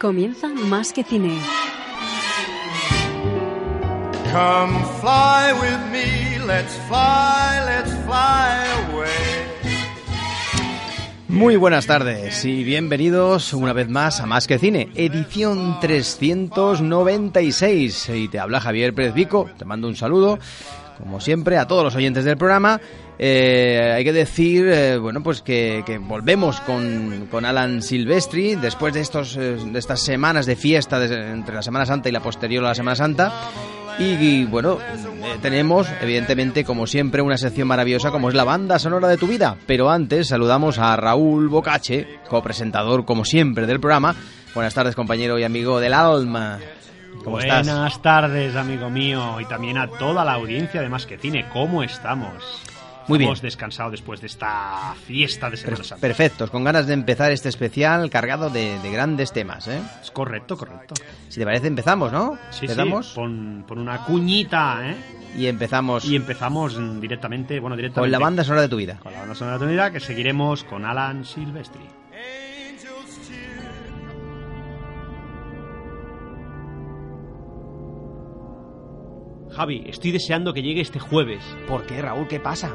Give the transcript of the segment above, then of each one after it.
Comienza Más que Cine. Come fly with me, let's fly, let's fly away. Muy buenas tardes y bienvenidos una vez más a Más que Cine, edición 396. Y te habla Javier Pérez Vico, te mando un saludo, como siempre, a todos los oyentes del programa. Eh, hay que decir, eh, bueno, pues que, volvemos con, Alan Silvestri después de, estos, eh, de estas semanas de fiesta de, entre la Semana Santa y la posterior a la Semana Santa. Y, bueno, tenemos, evidentemente, como siempre, una sección maravillosa como es la banda sonora de tu vida. Pero antes saludamos a Raúl Bocache, copresentador, como siempre, del programa. Buenas tardes, compañero y amigo del alma. ¿Cómo Buenas tardes, amigo mío, y también a toda la audiencia de Más que Cine. ¿Cómo estamos? Muy bien. Hemos descansado después de esta fiesta de Semana Santa. Perfectos, con ganas de empezar este especial cargado de, de grandes temas, ¿eh? Es correcto, correcto. Si te parece, empezamos, ¿no? Sí, ¿Empezamos? sí. Pon, pon una cuñita, ¿eh? Y empezamos. Y empezamos directamente, bueno, directamente. Con la banda sonora de tu vida. Con la banda sonora de tu vida, que seguiremos con Alan Silvestri. Javi, estoy deseando que llegue este jueves. ¿Por qué, Raúl? ¿Qué pasa?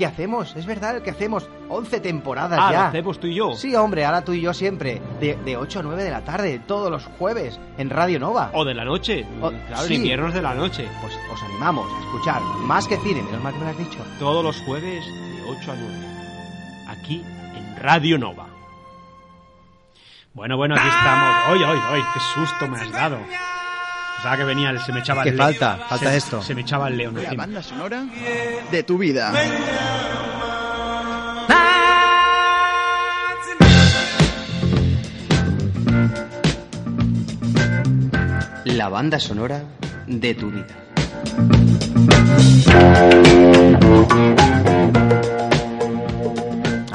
que hacemos, es verdad, el que hacemos. 11 temporadas ah, ya. ¿lo hacemos tú y yo? Sí, hombre, ahora tú y yo siempre. De, de 8 a 9 de la tarde, todos los jueves, en Radio Nova. O de la noche. O- claro, sí. en inviernos de la noche. Pues os animamos a escuchar más que cine, menos mal que me lo has dicho. Todos los jueves de 8 a 9. Aquí en Radio Nova. Bueno, bueno, aquí estamos. ¡Ay, ay, ay! ¡Qué susto me has dado! Pensaba que venía, el- se me echaba ¿Qué el león. falta? Falta Se- esto. Se me echaba el león La encima. banda sonora de tu vida. La banda sonora de tu vida.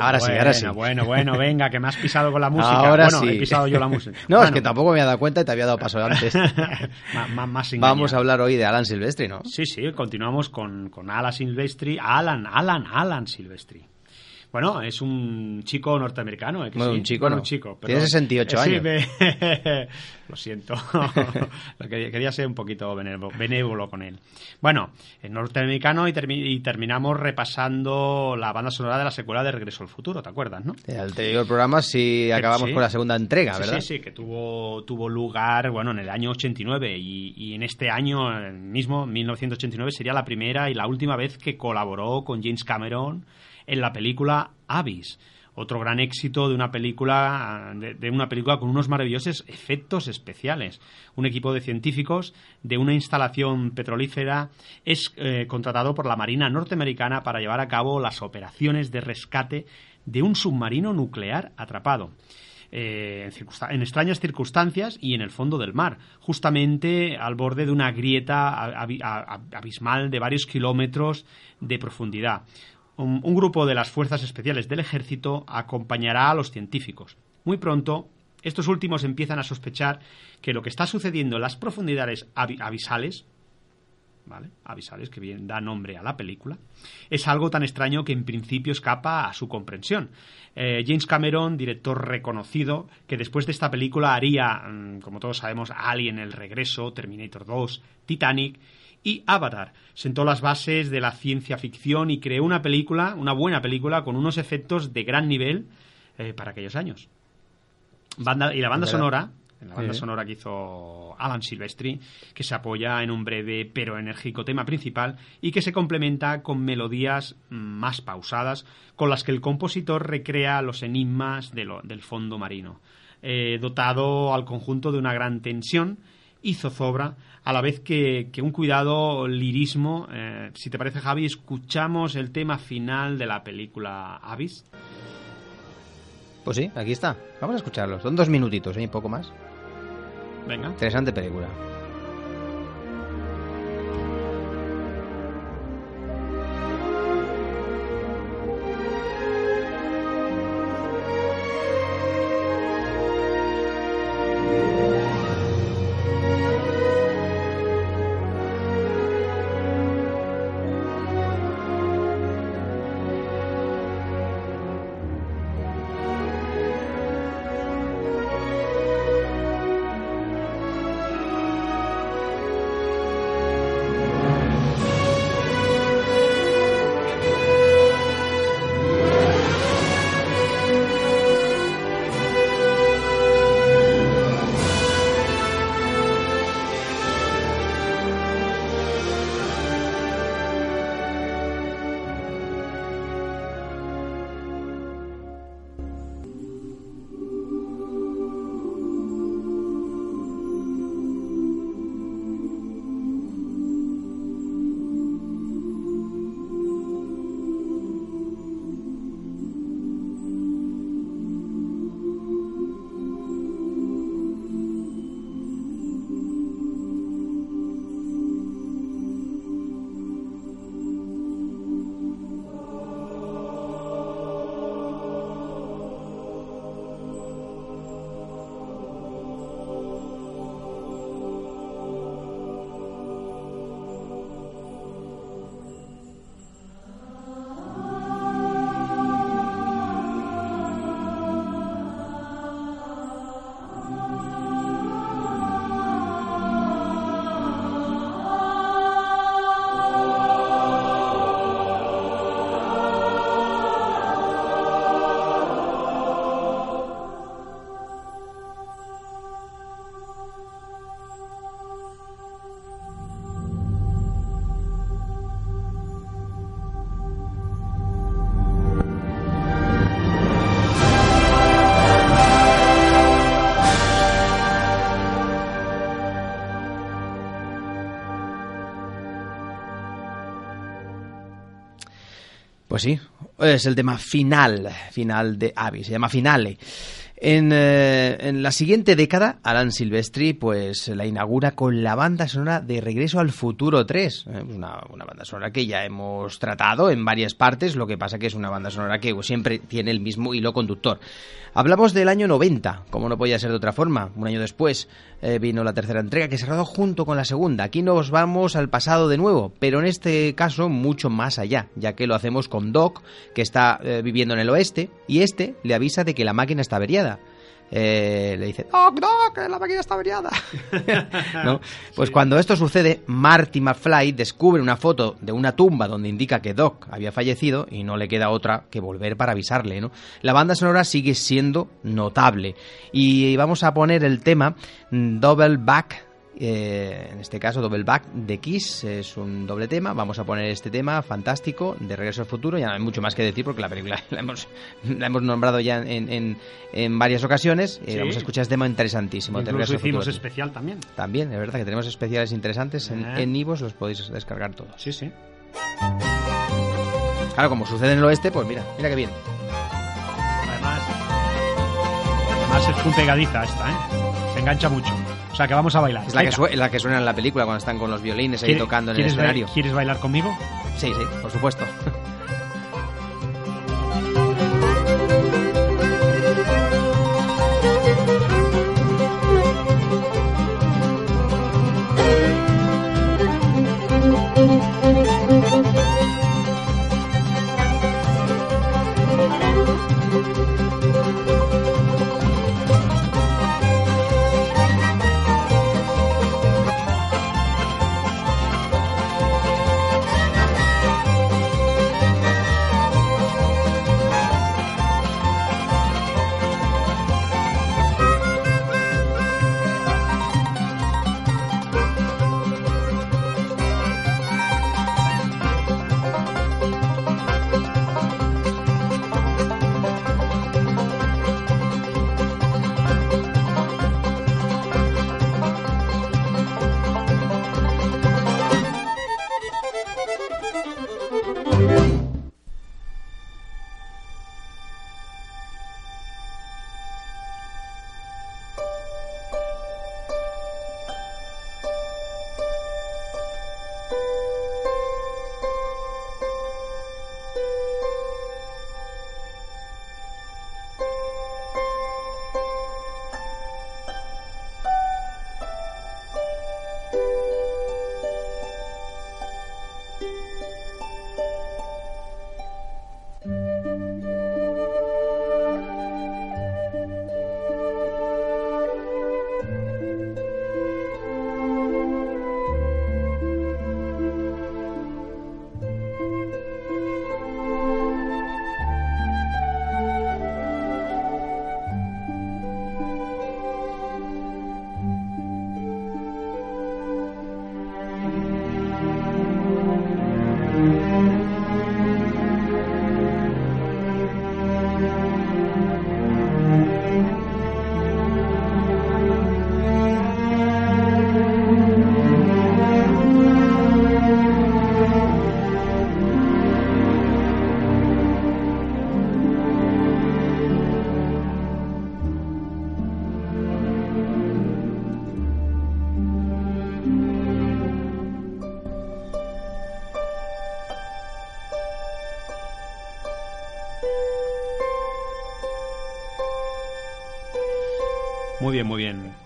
Ahora sí, ahora sí. Bueno, bueno, bueno, venga, que me has pisado con la música. Ahora bueno, sí. he pisado yo la música. No, es Bueno, que tampoco me había dado cuenta y te había dado paso antes. más. Vamos a hablar hoy de Alan Silvestri, ¿no? Sí, sí, continuamos con, con Alan Silvestri. Alan, Alan, Alan Silvestri. Bueno, es un chico norteamericano. ¿eh? que Bueno, sí? un chico Bueno, no. un chico. Tiene 68 Eh, sí, años. me- Lo siento. Lo quería, ser un poquito benévolo, con él. Bueno, es norteamericano y, termi- y terminamos repasando la banda sonora de la secuela de Regreso al Futuro, ¿te acuerdas, no? El anterior programa sí acabamos sí. con la segunda entrega, ¿verdad? Sí, sí, que tuvo, tuvo lugar bueno, en el año 89 y, y en este año eh, mismo, 1989, sería la primera y la última vez que colaboró con James Cameron en la película Abyss. Otro gran éxito de una película de, una película con unos maravillosos efectos especiales. Un equipo de científicos de una instalación petrolífera es eh, contratado por la Marina norteamericana para llevar a cabo las operaciones de rescate de un submarino nuclear atrapado eh, en, extrañas circunstancias y en el fondo del mar, justamente al borde de una grieta abismal de varios kilómetros de profundidad. Un, grupo de las fuerzas especiales del ejército acompañará a los científicos. Muy pronto, estos últimos empiezan a sospechar que lo que está sucediendo en las profundidades abi- abisales. Abisales, que bien da nombre a la película, es algo tan extraño que en principio escapa a su comprensión. Eh, James Cameron, director reconocido, que después de esta película haría, mm, como todos sabemos, Alien, El Regreso, Terminator 2, Titanic y Avatar. Sentó las bases de la ciencia ficción y creó una película, una buena película, con unos efectos de gran nivel eh, para aquellos años. Banda, y la banda sonora, la banda Sí. sonora que hizo Alan Silvestri, que se apoya en un breve pero enérgico tema principal y que se complementa con melodías más pausadas con las que el compositor recrea los enigmas de lo- del fondo marino, Eh, dotado al conjunto de una gran tensión y zozobra, a la vez que, que un cuidado lirismo. Eh, si te parece, Javi, escuchamos el tema final de la película Abyss. Pues sí, aquí está. Vamos a escucharlo. Son dos minutitos, ¿eh? poco más. Venga. Interesante película. Es el tema final, final de Abby, se llama Finale. En, eh, en la siguiente década, Alan Silvestri pues la inaugura con la banda sonora de Regreso al Futuro 3. eh, una, una banda sonora que ya hemos tratado en varias partes, lo que pasa que es una banda sonora que siempre tiene el mismo hilo conductor. Hablamos del año 90, como no podía ser de otra forma. Un año después eh, vino la tercera entrega que se rodó junto con la segunda. Aquí nos vamos al pasado de nuevo, pero en este caso mucho más allá, ya que lo hacemos con Doc, que está viviendo en el oeste, y este le avisa de que la máquina está averiada. Eh, le dice, Doc, Doc, la máquina está averiada. ¿No? Pues cuando esto sucede, Marty McFly descubre una foto de una tumba donde indica que Doc había fallecido y no le queda otra que volver para avisarle. ¿no? La banda sonora sigue siendo notable. Y vamos a poner el tema mm, Double Back. Eh, en este caso, Double Back de Kiss es un doble tema. Vamos a poner este tema fantástico de Regreso al Futuro. Ya no hay mucho más que decir porque la película la hemos, la hemos nombrado ya en, en- en varias ocasiones. Eh, Sí. vamos a escuchar este tema interesantísimo. de Regreso al hicimos Futuro. especial también. También, es verdad que tenemos especiales interesantes en, Eh. en Ivos, los podéis descargar todos. Sí, sí. Claro, como sucede en el oeste, pues mira, mira qué bien. Además, además es muy pegadiza esta, ¿eh? Engancha mucho. O sea, que vamos a bailar. Es la que, Venga. la que suena en la película cuando están con los violines ahí ¿Quieres- tocando en el ¿quieres ba- escenario. ¿Quieres bailar conmigo? Sí, sí, por supuesto.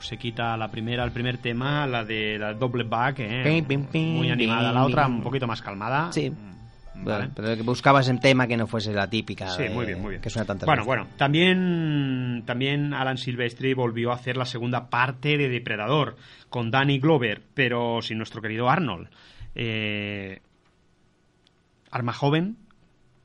Se quita la primera, el primer tema, la de la doble back, ¿eh? Muy animada. La otra un poquito más calmada. Sí. Mm, Vale. pero que buscabas un tema que no fuese la típica. Sí, de- muy bien, muy bien. Que suena tantas bueno, veces. bueno, también, también Alan Silvestri volvió a hacer la segunda parte de Depredador con Danny Glover, pero sin nuestro querido Arnold. Eh, Arma Joven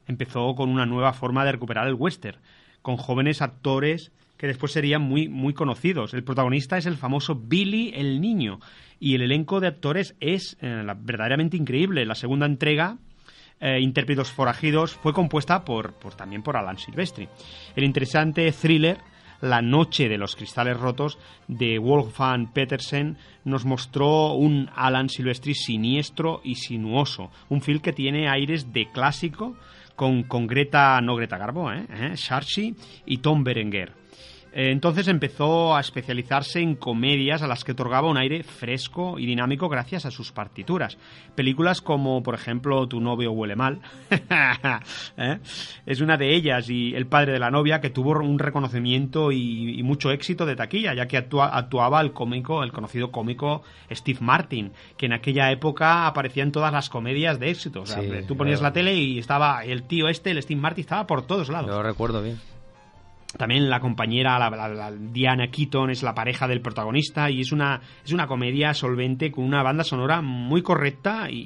empezó con una nueva forma de recuperar el western, con jóvenes actores que después serían muy, muy conocidos. El protagonista es el famoso Billy el Niño y el elenco de actores es eh, verdaderamente increíble. La segunda entrega eh, Intérpretos Forajidos fue compuesta por, por- también por Alan Silvestri. El interesante thriller La Noche de los Cristales Rotos de Wolfgang Petersen nos mostró un Alan Silvestri siniestro y sinuoso, un film que tiene aires de clásico con, Greta, no Greta Garbo, ¿eh? ¿Eh? Saatchi y Tom Berenger. Eh, Entonces empezó a especializarse en comedias a las que otorgaba un aire fresco y dinámico gracias a sus partituras. Películas como, por ejemplo, Tu novio huele mal, ¿eh? es una de ellas, y El padre de la novia, que tuvo un reconocimiento y, y mucho éxito de taquilla, ya que actua- actuaba el cómico, el conocido cómico Steve Martin, que en aquella época aparecía en todas las comedias de éxito. O sea, Sí, tú ponías claro. la tele y estaba el tío este, el Steve Martin, estaba por todos lados. Lo recuerdo bien. También la compañera, la, Diana Keaton, es la pareja del protagonista y es una, es una comedia solvente con una banda sonora muy correcta y-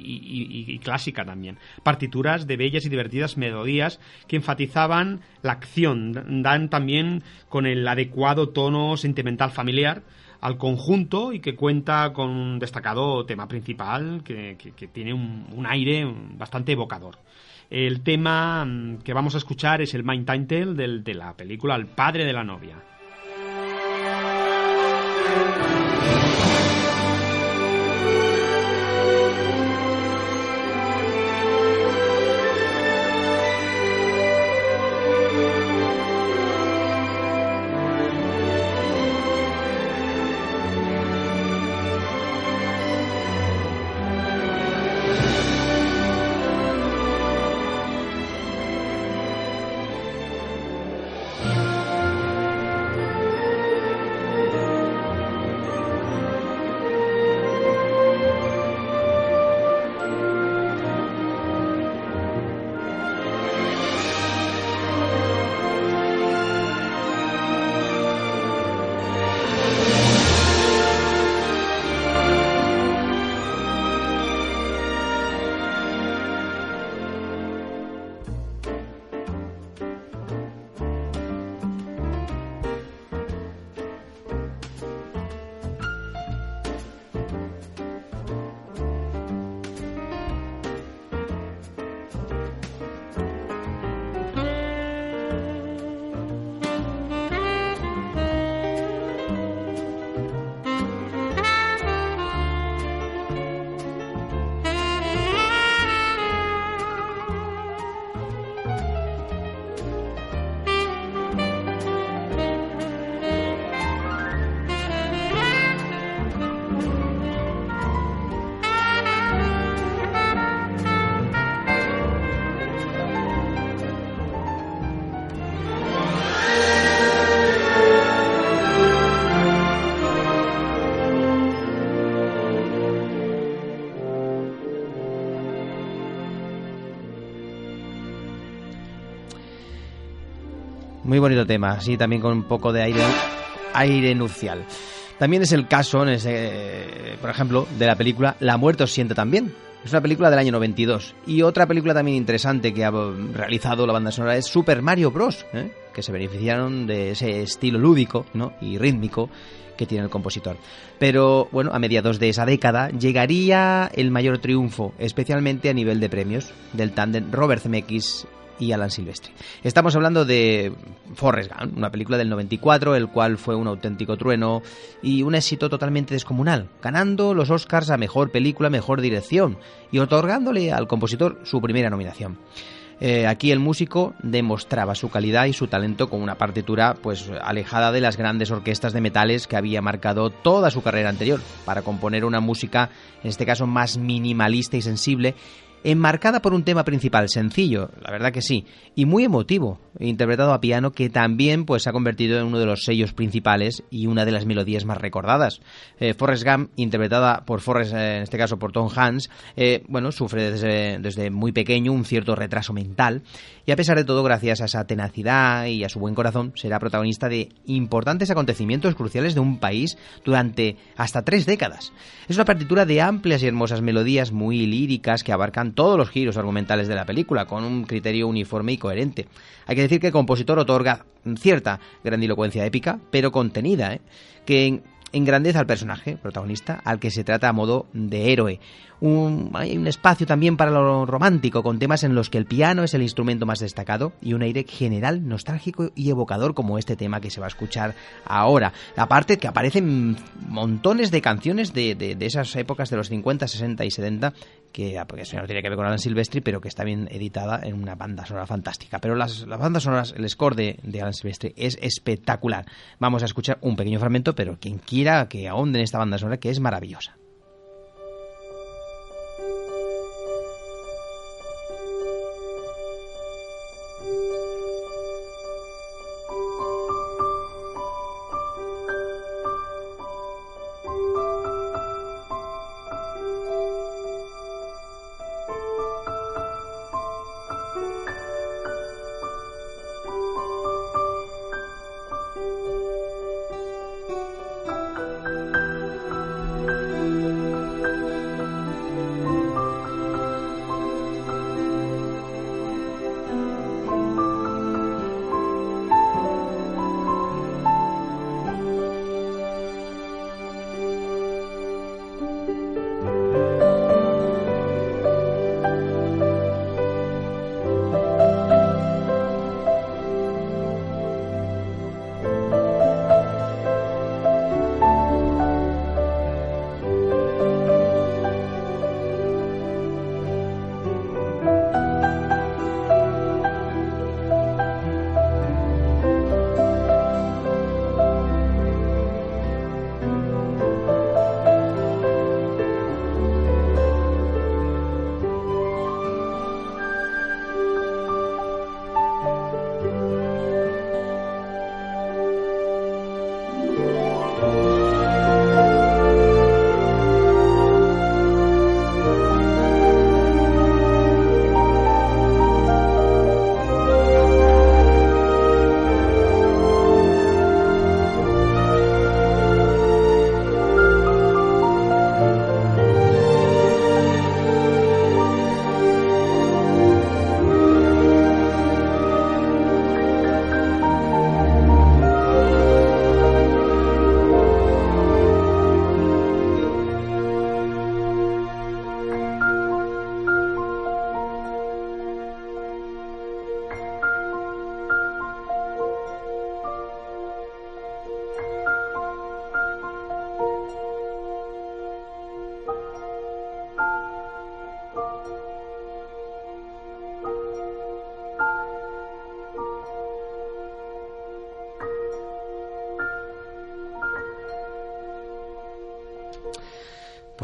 y clásica también. Partituras de bellas y divertidas melodías que enfatizaban la acción, dan también con el adecuado tono sentimental familiar al conjunto y que cuenta con un destacado tema principal que, que- que tiene un, un aire bastante evocador. El tema mm, que vamos a escuchar es el main title del- de la película El padre de la novia. Muy bonito tema, así también con un poco de aire, aire nupcial. También es el caso, en ese, por ejemplo, de la película La muerte os siente también. Es una película del año 92. Y otra película también interesante que ha realizado la banda sonora es Super Mario Bros., ¿eh? que se beneficiaron de ese estilo lúdico ¿no? y rítmico que tiene el compositor. Pero bueno, a mediados de esa década llegaría el mayor triunfo, especialmente a nivel de premios, del tándem Robert Zemeckis y Alan Silvestri. Estamos hablando de Forrest Gump, una película del 94, el cual fue un auténtico trueno y un éxito totalmente descomunal, ganando los Oscars a mejor película, mejor dirección y otorgándole al compositor su primera nominación. Eh, aquí el músico demostraba su calidad y su talento con una partitura pues alejada de las grandes orquestas de metales que había marcado toda su carrera anterior para componer una música en este caso más minimalista y sensible enmarcada por un tema principal sencillo, la verdad que sí, y muy emotivo, interpretado a piano, que también pues se ha convertido en uno de los sellos principales y una de las melodías más recordadas. Eh, Forrest Gump, interpretada por Forrest, eh, en este caso por Tom Hanks, eh, bueno, sufre desde, desde muy pequeño un cierto retraso mental y a pesar de todo, gracias a esa tenacidad y a su buen corazón, será protagonista de importantes acontecimientos cruciales de un país durante hasta tres décadas. Es una partitura de amplias y hermosas melodías muy líricas que abarcan todos los giros argumentales de la película, con un criterio uniforme y coherente. Hay que decir que el compositor otorga cierta grandilocuencia épica, pero contenida, ¿eh? que engrandece al personaje protagonista, al que se trata a modo de héroe. Hay un espacio también para lo romántico, con temas en los que el piano es el instrumento más destacado y un aire general nostálgico y evocador como este tema que se va a escuchar ahora. Aparte que aparecen montones de canciones de, de, esas épocas de los 50, 60 y 70 que porque eso no tiene que ver con Alan Silvestri, pero que está bien editada en una banda sonora fantástica. Pero las, las bandas sonoras, el score de, de, Alan Silvestri es espectacular. Vamos a escuchar un pequeño fragmento, pero quien quiera que ahonde en esta banda sonora, que es maravillosa.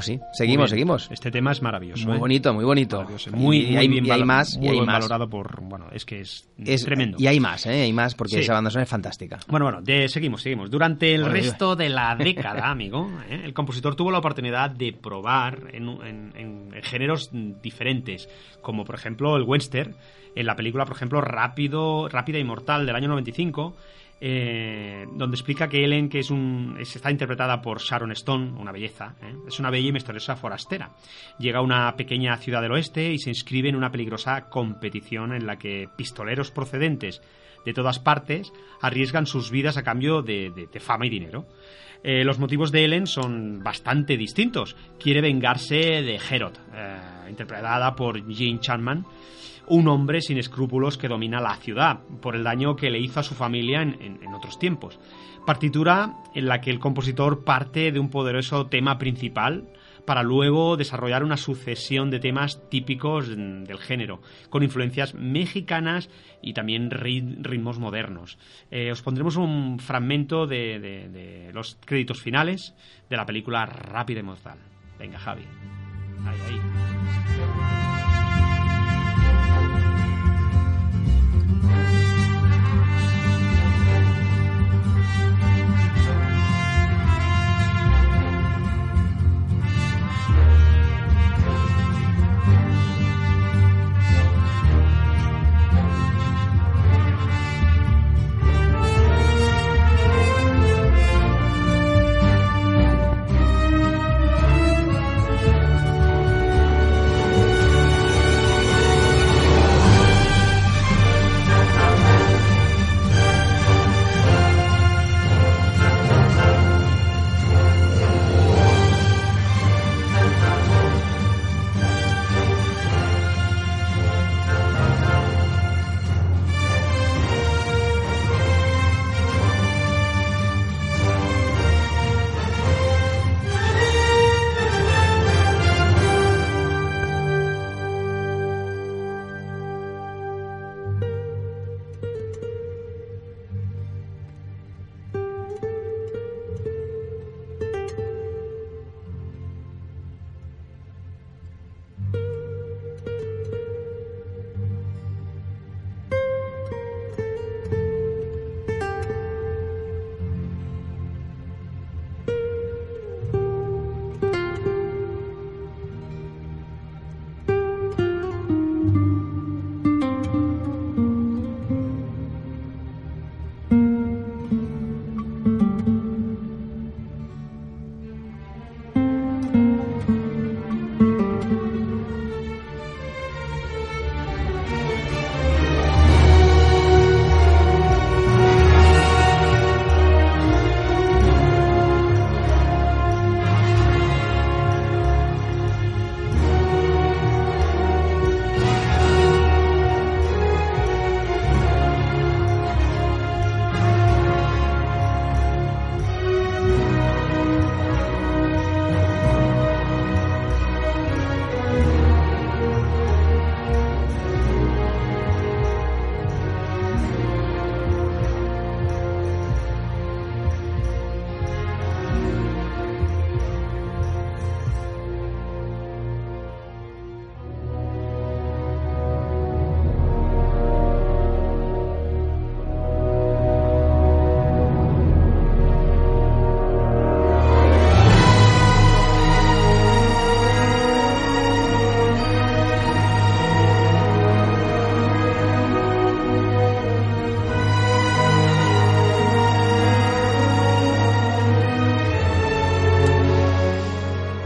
Pues sí, seguimos, seguimos. Este tema es maravilloso. Muy ¿eh? bonito, muy bonito. Muy, y, hay, bien y hay valo- más, muy y hay más. valorado por, bueno, es que es, Es- tremendo. Y hay más, ¿eh? Hay más, porque Sí. esa banda sonora es fantástica. Bueno, bueno, de- seguimos, seguimos. Durante el Bueno, resto de la década, amigo, ¿eh? el compositor tuvo la oportunidad de probar en, en- en- en géneros diferentes, como por ejemplo el western, en la película, por ejemplo, Rápido, Rápida y Mortal del año 95, eh, donde explica que Ellen, que es un, es- está interpretada por Sharon Stone, una belleza, ¿eh? es una bella y misteriosa forastera. Llega a una pequeña ciudad del oeste y se inscribe en una peligrosa competición en la que pistoleros procedentes de todas partes arriesgan sus vidas a cambio de fama y dinero. Eh, los motivos de Ellen son bastante distintos. Quiere vengarse de Herod, eh, interpretada por Gene Chapman, un hombre sin escrúpulos que domina la ciudad por el daño que le hizo a su familia en, otros tiempos. Partitura en la que el compositor parte de un poderoso tema principal para luego desarrollar una sucesión de temas típicos del género, con influencias mexicanas y también ri- ritmos modernos. Eh, os pondremos un fragmento de, de- los créditos finales de la película Rápida y Mortal. Venga, Javi. Ahí, ahí.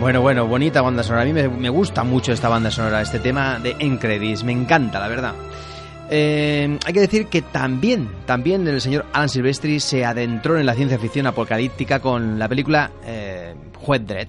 Bueno, bueno, bonita banda sonora. A mí me, gusta mucho esta banda sonora, este tema de Encredis. Me encanta, la verdad. Eh, hay que decir que también, también el señor Alan Silvestri se adentró en la ciencia ficción apocalíptica con la película eh, Juez Dredd,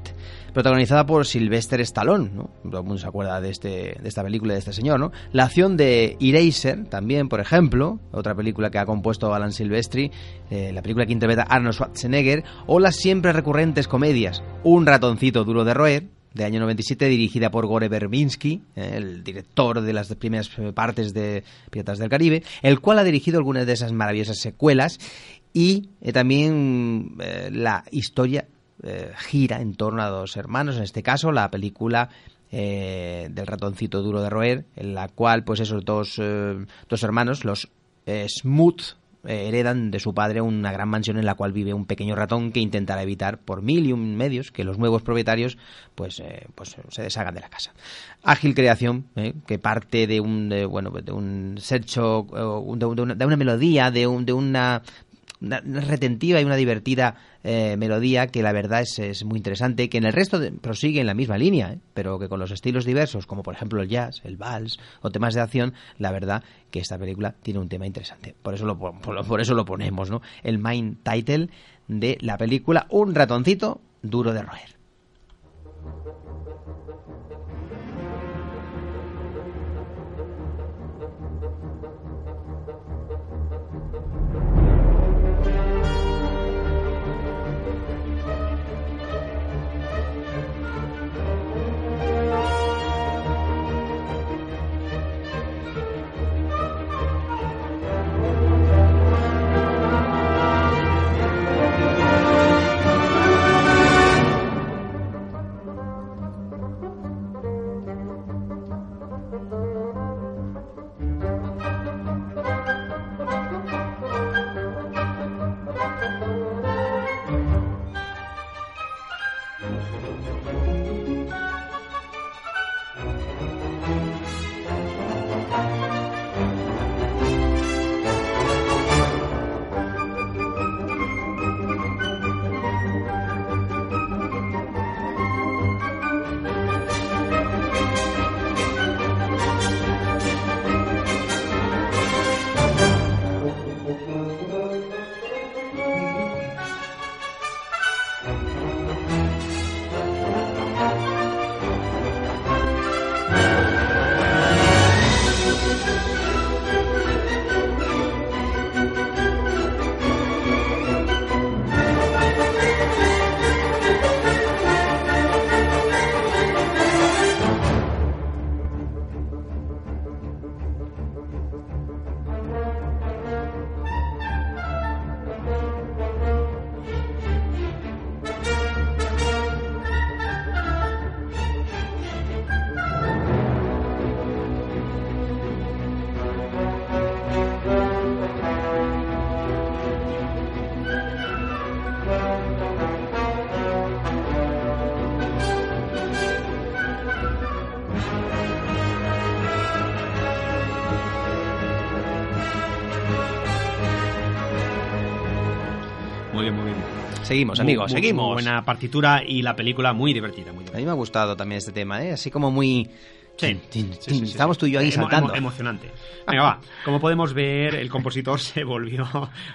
protagonizada por Sylvester Stallone, ¿no? Todo el mundo se acuerda de, este, de esta película de este señor, ¿no? La acción de Eraser, también, por ejemplo, otra película que ha compuesto Alan Silvestri, eh, la película que interpreta Arnold Schwarzenegger, o las siempre recurrentes comedias Un ratoncito duro de roer, de año 97, dirigida por Gore Verbinski, eh, el director de las primeras eh, partes de Piratas del Caribe, el cual ha dirigido algunas de esas maravillosas secuelas y eh, también eh, la historia eh, gira en torno a dos hermanos, en este caso la película eh, del ratoncito duro de roer, en la cual pues esos dos, eh, dos hermanos, los Smooth, heredan de su padre una gran mansión en la cual vive un pequeño ratón que intentará evitar por mil y un medios que los nuevos propietarios pues, pues se deshagan de la casa. Ágil creación que parte de un de, bueno de un una, de una melodía de, un, de una una retentiva y una divertida eh, melodía que la verdad es, es muy interesante, que en el resto prosigue en la misma línea, ¿eh? pero que con los estilos diversos, como por ejemplo el jazz, el vals o temas de acción, la verdad que esta película tiene un tema interesante. Por eso lo, por eso lo ponemos, ¿no? El main title de la película, Un ratoncito duro de roer. Seguimos, Muy- amigos, muy- seguimos. muy buena partitura y la película muy divertida, muy A divertida. mí me ha gustado también este tema, ¿eh? Así como muy... Sí, Tin, tin, sí, sí, Estamos tú y yo ahí Emo- saltando. emo- emocionante. Venga, va. Como podemos ver, el compositor se volvió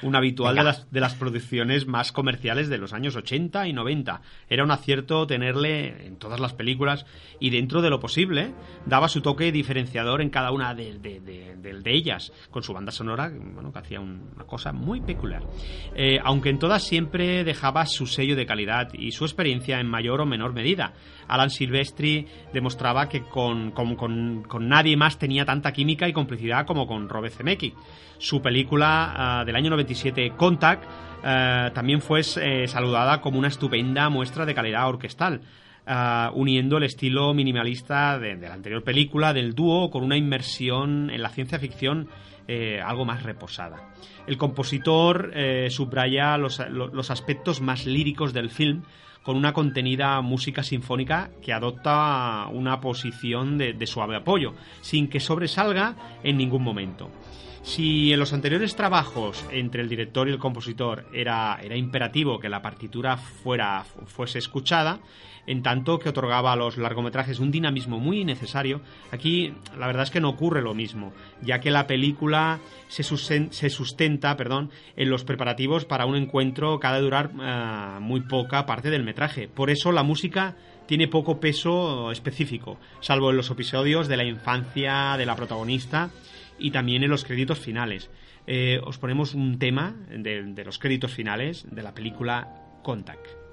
un habitual de las, de las producciones más comerciales de los años 80 y 90. Era un acierto tenerle en todas las películas y dentro de lo posible daba su toque diferenciador en cada una de, de- de- de- de ellas, con su banda sonora, bueno, que hacía un- una cosa muy peculiar. Eh, aunque en todas siempre dejaba su sello de calidad y su experiencia en mayor o menor medida. Alan Silvestri demostraba que con, con- con- nadie más tenía tanta química y complicidad como con Robert Zemeckis. Su película ah, del año 97, Contact, eh, también fue eh, saludada como una estupenda muestra de calidad orquestal. ah, uniendo el estilo minimalista de, la anterior película del dúo con una inmersión en la ciencia ficción eh, algo más reposada. El compositor eh, subraya los, lo- los aspectos más líricos del film, con una contenida música sinfónica que adopta una posición de, suave apoyo, sin que sobresalga en ningún momento. Si en los anteriores trabajos entre el director y el compositor era, era imperativo que la partitura fuera, fuese escuchada, en tanto que otorgaba a los largometrajes un dinamismo muy necesario, aquí la verdad es que no ocurre lo mismo, ya que la película se, sustenta perdón, en los preparativos para un encuentro que ha de durar uh, muy poca parte del metraje. Por eso la música tiene poco peso específico, salvo en los episodios de la infancia de la protagonista y también en los créditos finales. Eh, os ponemos un tema de los créditos finales de la película Contact.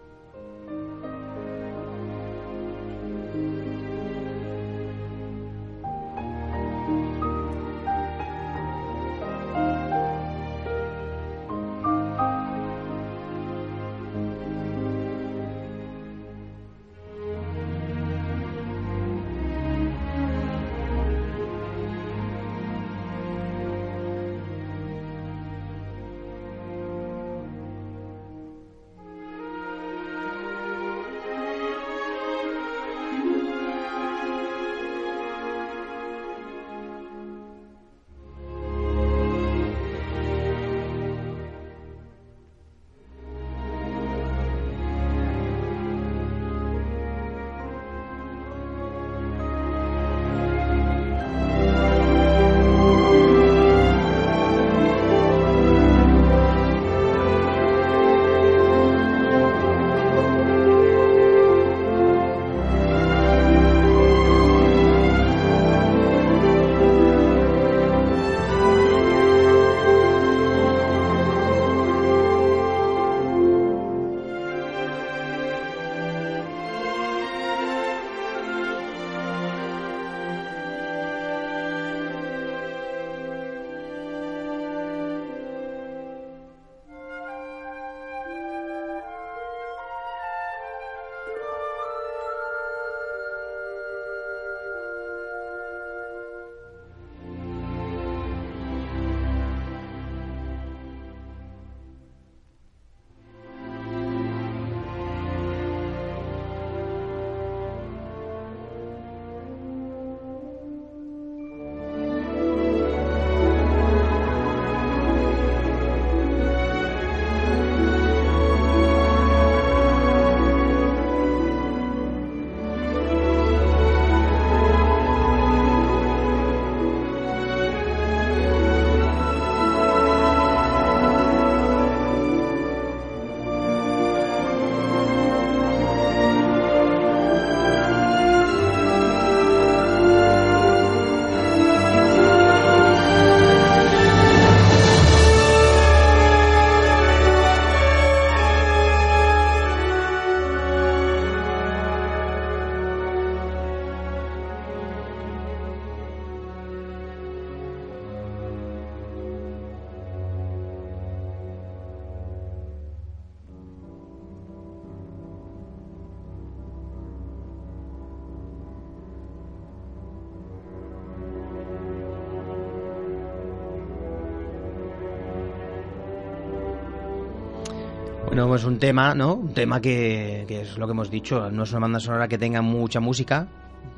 Es un tema, ¿no? Un tema que, que, es lo que hemos dicho, no es una banda sonora que tenga mucha música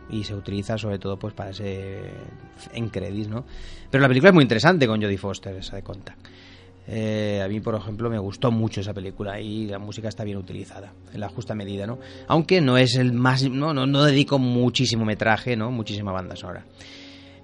y se utiliza sobre todo pues para ese en credits, ¿no? Pero la película es muy interesante con Jodie Foster, esa de Contact. Eh, a mí, por ejemplo, me gustó mucho esa película y la música está bien utilizada, en la justa medida, ¿no? Aunque no es el más... No, no, no dedico muchísimo metraje, ¿no? Muchísima banda sonora.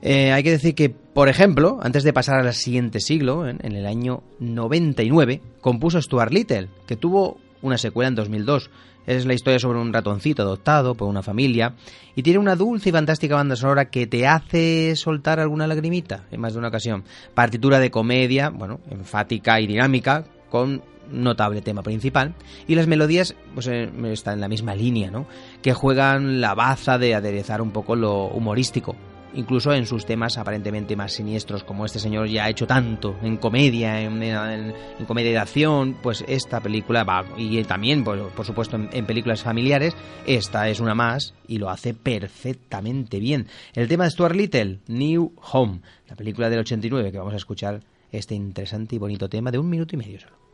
Eh, hay que decir que, por ejemplo, antes de pasar al siguiente siglo, en, el año 99, compuso Stuart Little, que tuvo una secuela en 2002. Es la historia sobre un ratoncito adoptado por una familia y tiene una dulce y fantástica banda sonora que te hace soltar alguna lagrimita en más de una ocasión. Partitura de comedia, bueno, enfática y dinámica, con notable tema principal y las melodías pues eh, están en la misma línea, ¿no? Que juegan la baza de aderezar un poco lo humorístico incluso en sus temas aparentemente más siniestros, como este señor ya ha hecho tanto en comedia, en, comedia de acción, pues esta película va, y también, por, por supuesto, en, en, películas familiares, esta es una más y lo hace perfectamente bien. El tema de Stuart Little, New Home, la película del 89, que vamos a escuchar este interesante y bonito tema de un minuto y medio solo.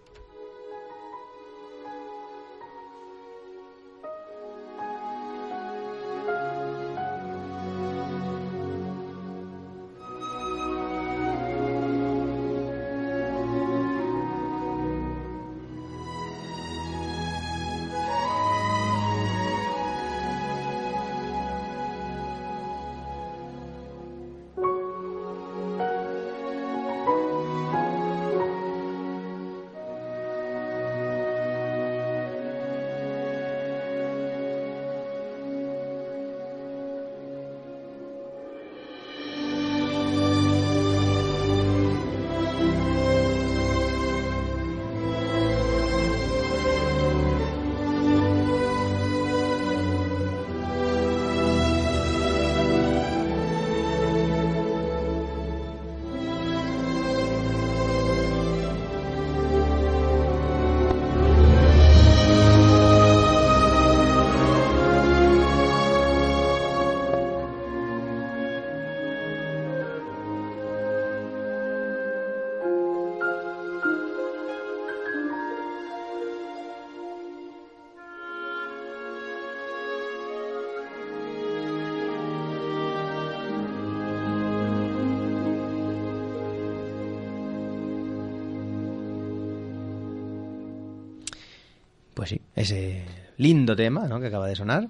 Pues sí, ese lindo tema ¿no? que acaba de sonar.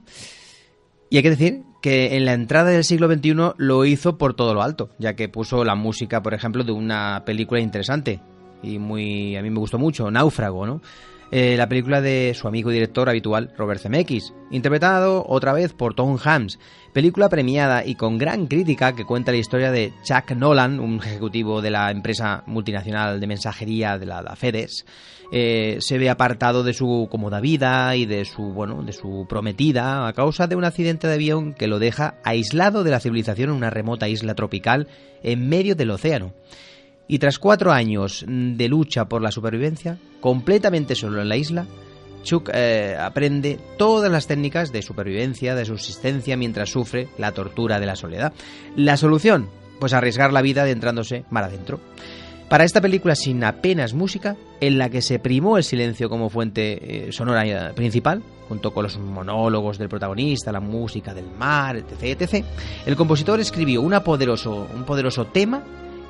Y hay que decir que en la entrada del siglo XXI lo hizo por todo lo alto, ya que puso la música, por ejemplo, de una película interesante y muy a mí me gustó mucho, Náufrago, ¿no? Eh, la película de su amigo y director habitual, Robert Zemeckis, interpretado otra vez por Tom Hanks. Película premiada y con gran crítica que cuenta la historia de Chuck Nolan, un ejecutivo de la empresa multinacional de mensajería de la, la FedEx. Eh, se ve apartado de su cómoda vida y de su bueno de su prometida a causa de un accidente de avión que lo deja aislado de la civilización en una remota isla tropical en medio del océano. Y tras cuatro años de lucha por la supervivencia, completamente solo en la isla, Chuck eh, aprende todas las técnicas de supervivencia, de subsistencia mientras sufre la tortura de la soledad. La solución, pues arriesgar la vida adentrándose mar adentro. Para esta película sin apenas música, en la que se primó el silencio como fuente eh, sonora principal, junto con los monólogos del protagonista, la música del mar, etc., etc., el compositor escribió una un poderoso tema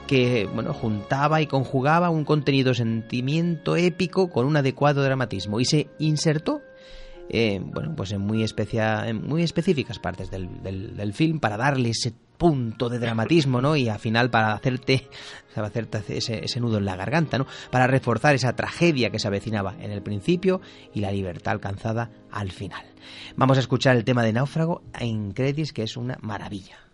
que bueno, juntaba y conjugaba un contenido sentimiento épico con un adecuado dramatismo y se insertó eh, bueno, pues en muy, especia, en muy específicas partes del, del, del, film para darle ese punto de dramatismo, ¿no? Y al final para hacerte, ese, ese, nudo en la garganta, ¿no? Para reforzar esa tragedia que se avecinaba en el principio y la libertad alcanzada al final. Vamos a escuchar el tema de Náufrago en Credits, que es una maravilla.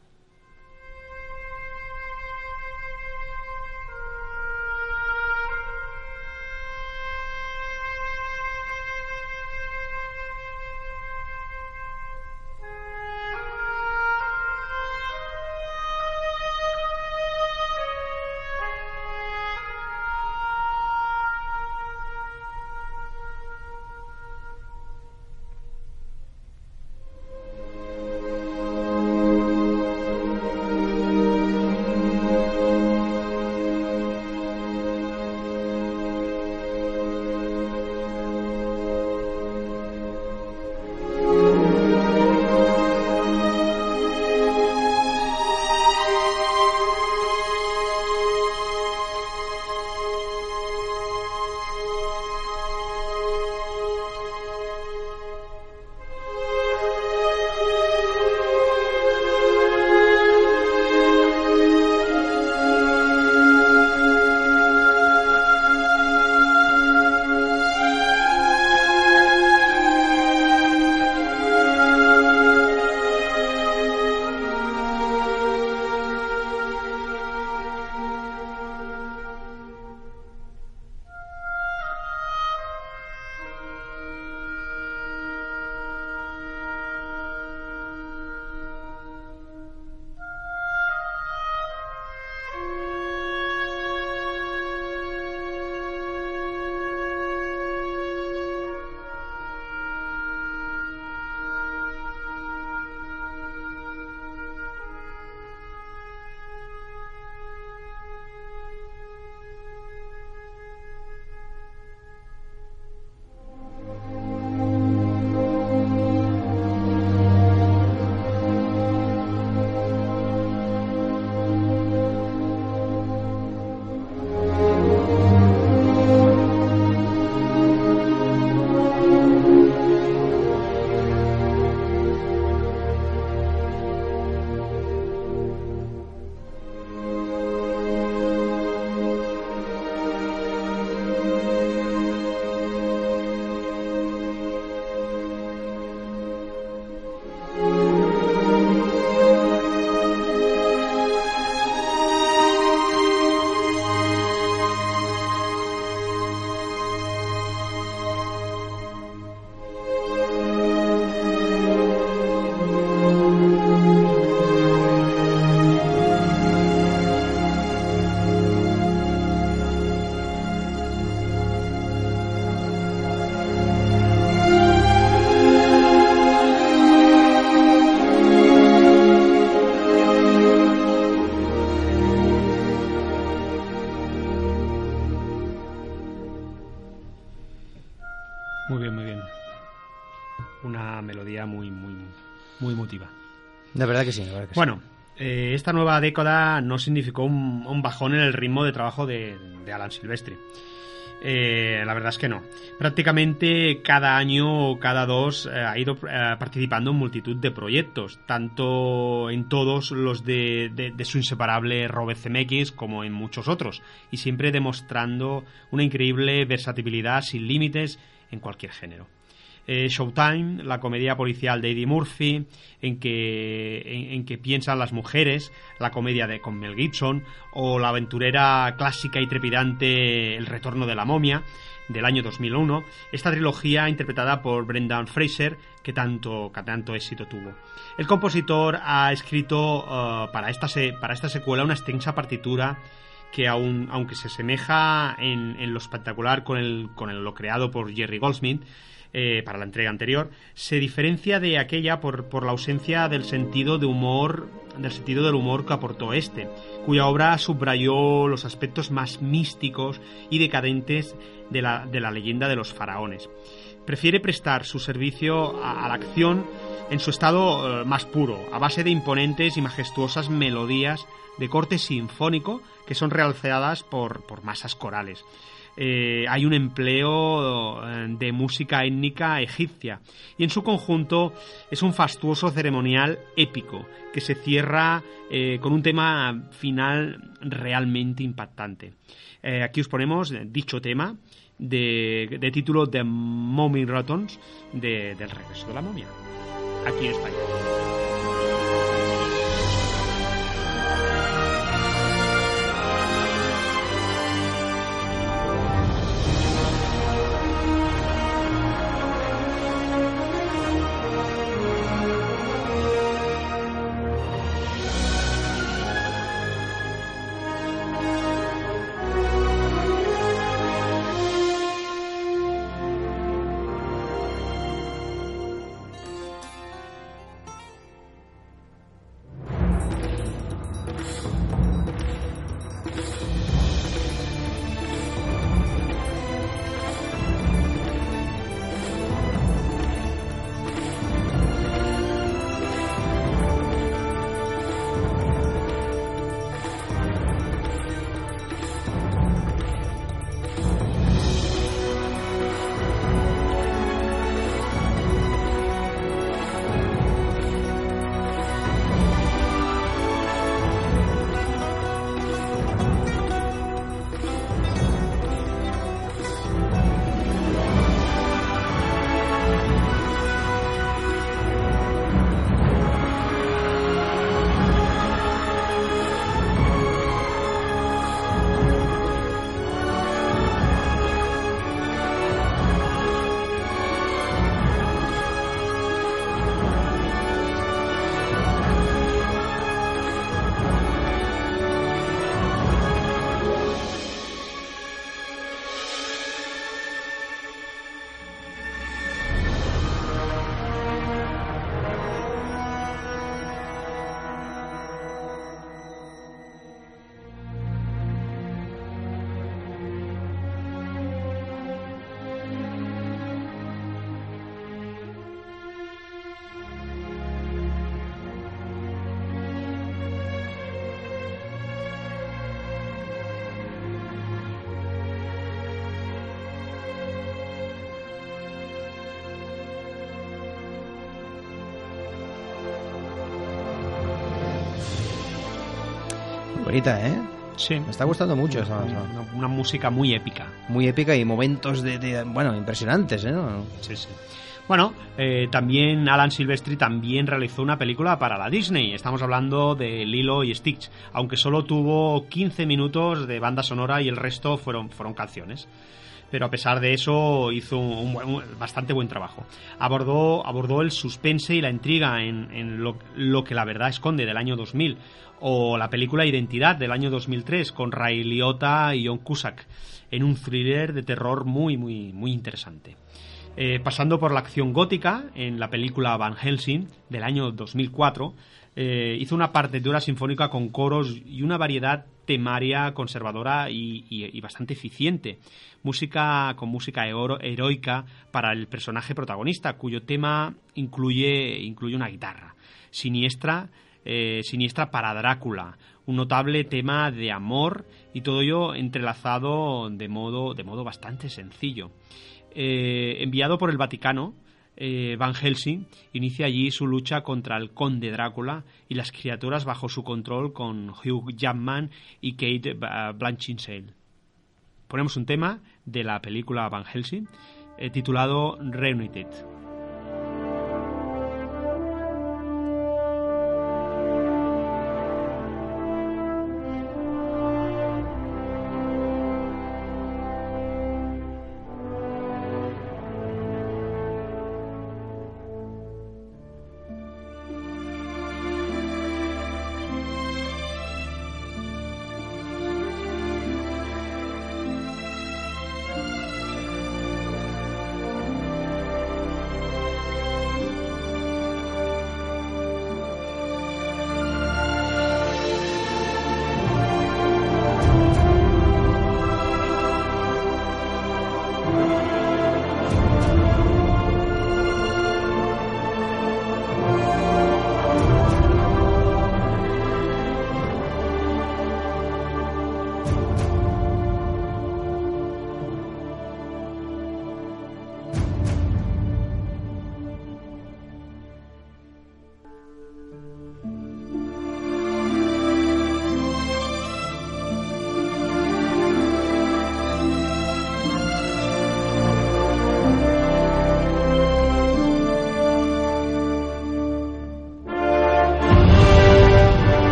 Esta nueva década no significó un, bajón en el ritmo de trabajo de, Alan Silvestri. Eh, la verdad es que no. Prácticamente cada año o cada dos eh, ha ido eh, participando en multitud de proyectos, tanto en todos los de su inseparable Robert Zemeckis como en muchos otros, y siempre demostrando una increíble versatilidad sin límites en cualquier género. Eh, Showtime, la comedia policial de Eddie Murphy, en que, en, que piensan las mujeres, la comedia de con Mel Gibson, o la aventurera clásica y trepidante El retorno de la momia, del año 2001, esta trilogía interpretada por Brendan Fraser, que tanto, que tanto éxito tuvo. El compositor ha escrito eh, para, esta se- para esta secuela una extensa partitura que aun, aunque se asemeja en, en lo espectacular con, el, con el- lo creado por Jerry Goldsmith eh, para la entrega anterior, se diferencia de aquella por, por la ausencia del sentido de humor del sentido del humor que aportó este, cuya obra subrayó los aspectos más místicos y decadentes de la, de la leyenda de los faraones. Prefiere prestar su servicio a, la acción en su estado eh, más puro, a base de imponentes y majestuosas melodías de corte sinfónico que son realzadas por, por masas corales. Eh, hay un empleo eh, de música étnica egipcia y en su conjunto es un fastuoso ceremonial épico que se cierra eh, con un tema final realmente impactante. Eh, aquí os ponemos dicho tema de, de título The Mummy Returns de, del regreso de la momia aquí en España. Bonita, ¿eh? Sí. Me está gustando mucho esa, Una, una música muy épica. Muy épica y momentos de, de- bueno, impresionantes, ¿eh? ¿no? Sí, sí. Bueno, eh, también Alan Silvestri también realizó una película para la Disney. Estamos hablando de Lilo y Stitch, aunque solo tuvo 15 minutos de banda sonora y el resto fueron, fueron canciones. Pero a pesar de eso hizo un, buen- bastante buen trabajo. Abordó, abordó el suspense y la intriga en, en lo, lo que la verdad esconde del año 2000 o la película Identidad del año 2003 con Ray Liotta y John Cusack en un thriller de terror muy muy muy interesante. Eh, pasando por la acción gótica en la película Van Helsing del año 2004, eh, hizo una partitura sinfónica con coros y una variedad temaria conservadora y, bastante eficiente. Música con música hero- heroica para el personaje protagonista, cuyo tema incluye, incluye una guitarra siniestra eh, siniestra para Drácula, un notable tema de amor y todo ello entrelazado de modo, de modo bastante sencillo. Eh, enviado por el Vaticano, eh, Van Helsing inicia allí su lucha contra el conde Drácula y las criaturas bajo su control con Hugh Jackman y Kate Blanchett. Ponemos un tema de la película Van Helsing titulado Reunited.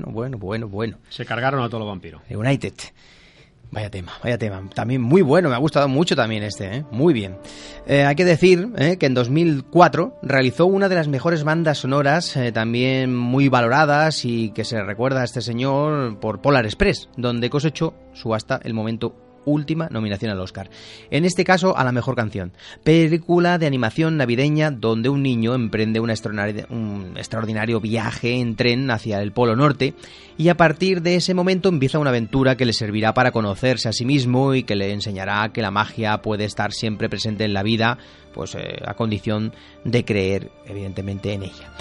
Bueno, bueno. Se cargaron a todos los vampiros. United. Vaya tema, vaya tema. También muy bueno, me ha gustado mucho también este, ¿eh? muy bien. Eh, hay que decir ¿eh? que en 2004 realizó una de las mejores bandas sonoras, también muy valoradas y que se recuerda a este señor por Polar Express, donde cosechó su hasta el momento última nominación al Oscar. En este caso, a la mejor canción. Película de animación navideña donde un niño emprende un extraordinario viaje en tren hacia el Polo Norte y a partir de ese momento empieza una aventura que le servirá para conocerse a sí mismo y que le enseñará que la magia puede estar siempre presente en la vida, pues eh, a condición de creer evidentemente en ella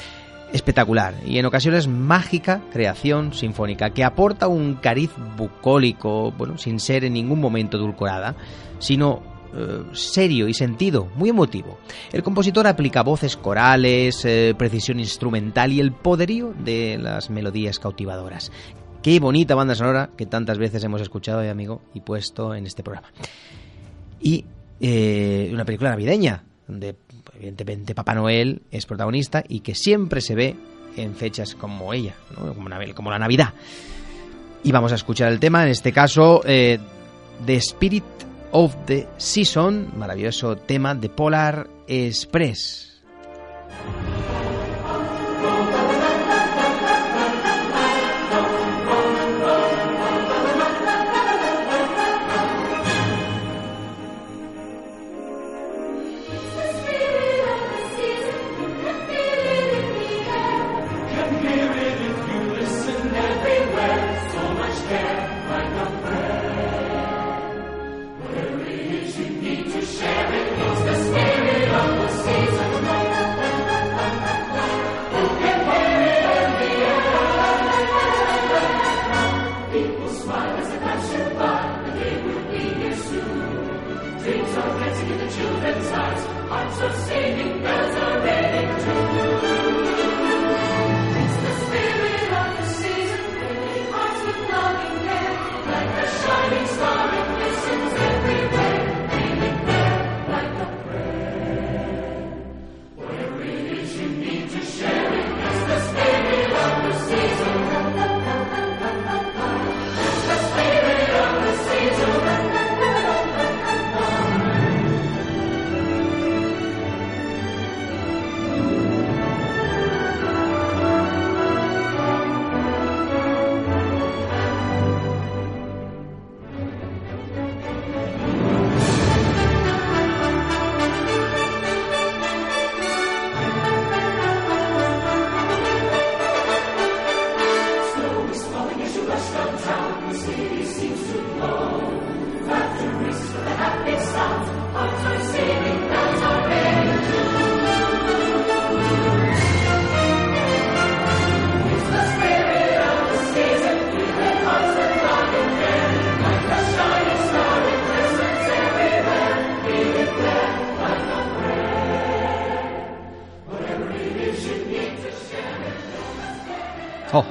espectacular y en ocasiones mágica creación sinfónica que aporta un cariz bucólico, bueno, sin ser en ningún momento edulcorada, sino eh, serio y sentido, muy emotivo. El compositor aplica voces corales, eh, precisión instrumental y el poderío de las melodías cautivadoras. Qué bonita banda sonora que tantas veces hemos escuchado, eh, amigo, y puesto en este programa. Y una película navideña, donde evidentemente Papá Noel es protagonista y que siempre se ve en fechas como ella, como, la Navidad. Y vamos a escuchar el tema, en este caso, eh, The Spirit of the Season, maravilloso tema de Polar Express. of saving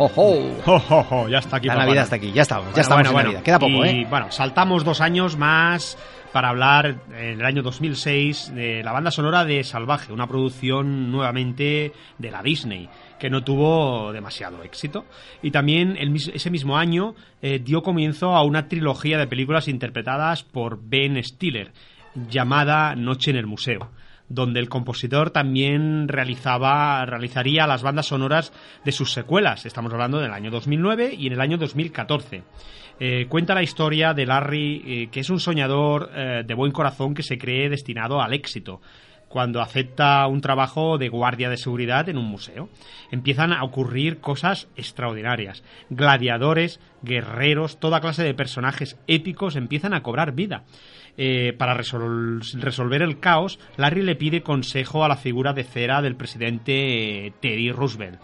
¡Ho, ho, ho! Ya está aquí. La Papá Navidad Noel. está aquí, ya estamos, ya Bueno, estamos bueno, en bueno. Navidad. Queda poco, y, ¿eh? bueno, saltamos dos años más para hablar en el año 2006 de la banda sonora de Salvaje, una producción nuevamente de la Disney que no tuvo demasiado éxito. Y también el ese mismo año eh, dio comienzo a una trilogía de películas interpretadas por Ben Stiller llamada Noche en el Museo donde el compositor también realizaba, realizaría las bandas sonoras de sus secuelas. Estamos hablando del año 2009 y en el año 2014. Eh, cuenta la historia de Larry, eh, que es un soñador eh, de buen corazón que se cree destinado al éxito cuando acepta un trabajo de guardia de seguridad en un museo. Empiezan a ocurrir cosas extraordinarias. Gladiadores, guerreros, toda clase de personajes épicos empiezan a cobrar vida. Eh, para resol- resolver el caos, Larry le pide consejo a la figura de cera del presidente eh, Teddy Roosevelt.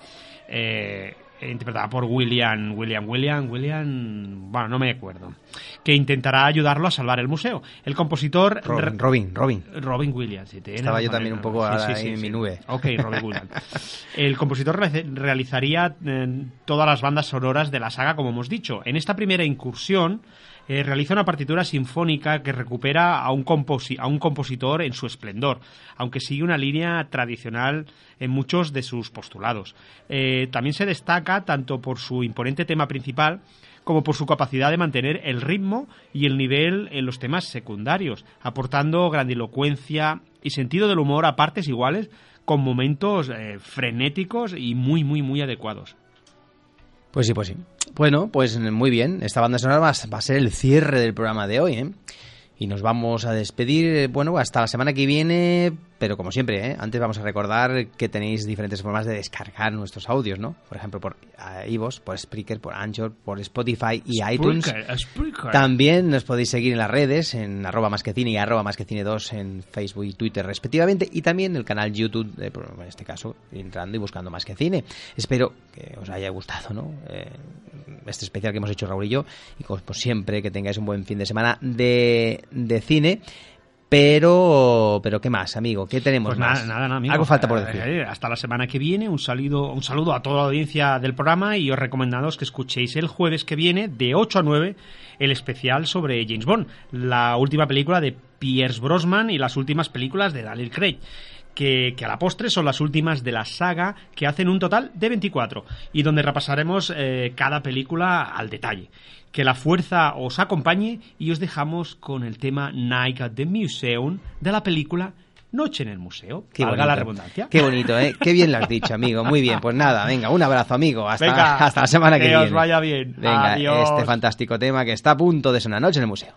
Eh, interpretada por William, William, William, William, bueno, no me acuerdo, que intentará ayudarlo a salvar el museo. El compositor Robin, Robin, Robin. Robin Williams. te- Estaba yo también un poco sí, ahí en sí. mi nube. Ok, Robin Williams. El compositor re- realizaría eh, todas las bandas sonoras de la saga, como hemos dicho. En esta primera incursión eh, realiza una partitura sinfónica que recupera a un, composi- a un compositor en su esplendor, aunque sigue una línea tradicional en muchos de sus postulados. Eh, también se destaca tanto por su imponente tema principal como por su capacidad de mantener el ritmo y el nivel en los temas secundarios, aportando grandilocuencia y sentido del humor a partes iguales con momentos eh, frenéticos y muy, muy, muy adecuados. Pues sí, pues sí. Bueno, pues muy bien. Esta banda sonora va a, ser el cierre del programa de hoy, ¿eh? Y nos vamos a despedir, eh, bueno, hasta la semana que viene, pero como siempre, ¿eh? Antes vamos a recordar que tenéis diferentes formas de descargar nuestros audios, ¿no? Por ejemplo, por eh, iVoox, por Spreaker, por Anchor, por Spotify y iTunes. Spreaker. También nos podéis seguir en las redes, en arroba más que cine y arroba más que cine 2 en Facebook y Twitter respectivamente, y también el canal YouTube, de- en este caso, entrando y buscando más que cine. Espero que os haya gustado, ¿no? Eh, este especial que hemos hecho Raúl y yo, y como siempre, que tengáis un buen fin de semana de, de cine. Pero, pero ¿qué más, amigo? ¿Qué tenemos Pues más? nada, nada, amigo. Algo falta por decir. eh, hasta la semana que viene. Un saludo, un saludo a toda la audiencia del programa y os recomendamos que escuchéis el jueves que viene, de 8 a 9, el especial sobre James Bond, la última película de Pierce Brosnan y las últimas películas de Daniel Craig. Que, que a la postre son las últimas de la saga que hacen un total de 24 y donde repasaremos eh, cada película al detalle. Que la fuerza os acompañe y os dejamos con el tema Night at the Museum de la película Noche en el Museo. Qué Valga bonito. la redundancia. Qué bonito, ¿eh? Qué bien lo has dicho, amigo. Muy bien, pues nada, venga, un abrazo, amigo. Hasta, Venga, hasta la semana que, que viene. os vaya bien. Venga, Adiós. este fantástico tema que está a punto de sonar noche en el museo.